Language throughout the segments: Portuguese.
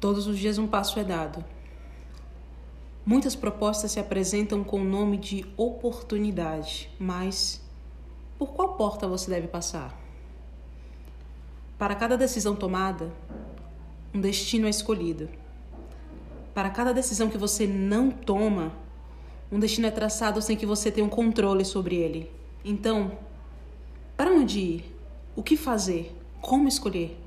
Todos os dias um passo é dado. Muitas propostas se apresentam com o nome de oportunidade, mas por qual porta você deve passar? Para cada decisão tomada, um destino é escolhido. Para cada decisão que você não toma, um destino é traçado sem que você tenha um controle sobre ele. Então, para onde ir? O que fazer? Como escolher?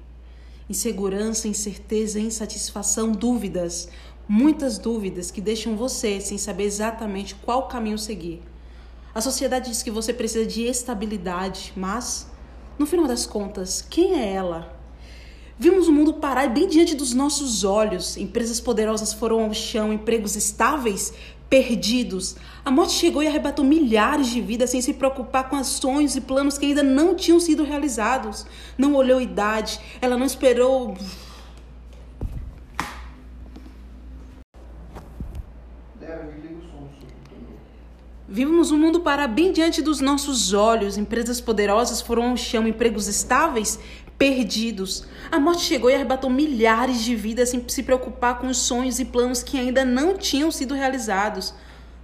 Insegurança, incerteza, insatisfação, dúvidas, muitas dúvidas que deixam você sem saber exatamente qual caminho seguir. A sociedade diz que você precisa de estabilidade, mas, no final das contas, quem é ela? Vimos o mundo parar bem diante dos nossos olhos. Empresas poderosas foram ao chão, empregos estáveis perdidos. A morte chegou e arrebatou milhares de vidas sem se preocupar com sonhos e planos que ainda não tinham sido realizados. Não olhou idade, ela não esperou. Vivemos um mundo para bem diante dos nossos olhos. Empresas poderosas foram ao chão, empregos estáveis perdidos. A morte chegou e arrebatou milhares de vidas sem se preocupar com os sonhos e planos que ainda não tinham sido realizados.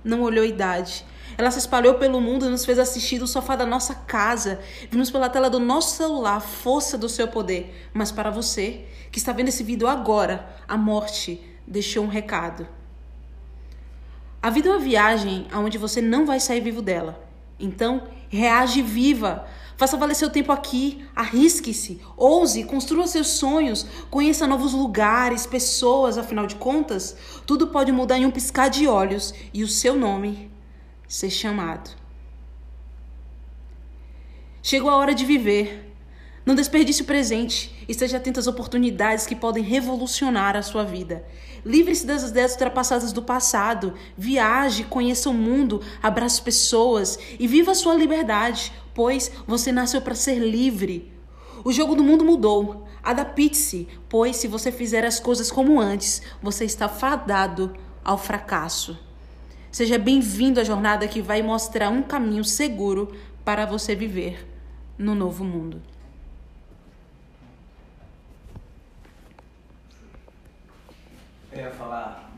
Não olhou idade. Ela se espalhou pelo mundo e nos fez assistir do sofá da nossa casa. Vimos pela tela do nosso celular a força do seu poder. Mas para você, que está vendo esse vídeo agora, a morte deixou um recado. A vida é uma viagem aonde você não vai sair vivo dela. Então, reage viva. Faça valer seu tempo aqui, arrisque-se, ouse, construa seus sonhos, conheça novos lugares, pessoas, afinal de contas, tudo pode mudar em um piscar de olhos e o seu nome ser chamado. Chegou a hora de viver. Não desperdice o presente. Esteja atento às oportunidades que podem revolucionar a sua vida. Livre-se das ideias ultrapassadas do passado. Viaje, conheça o mundo, abrace pessoas e viva a sua liberdade, pois você nasceu para ser livre. O jogo do mundo mudou. Adapte-se, pois se você fizer as coisas como antes, você está fadado ao fracasso. Seja bem-vindo à jornada que vai mostrar um caminho seguro para você viver no novo mundo. Quero falar?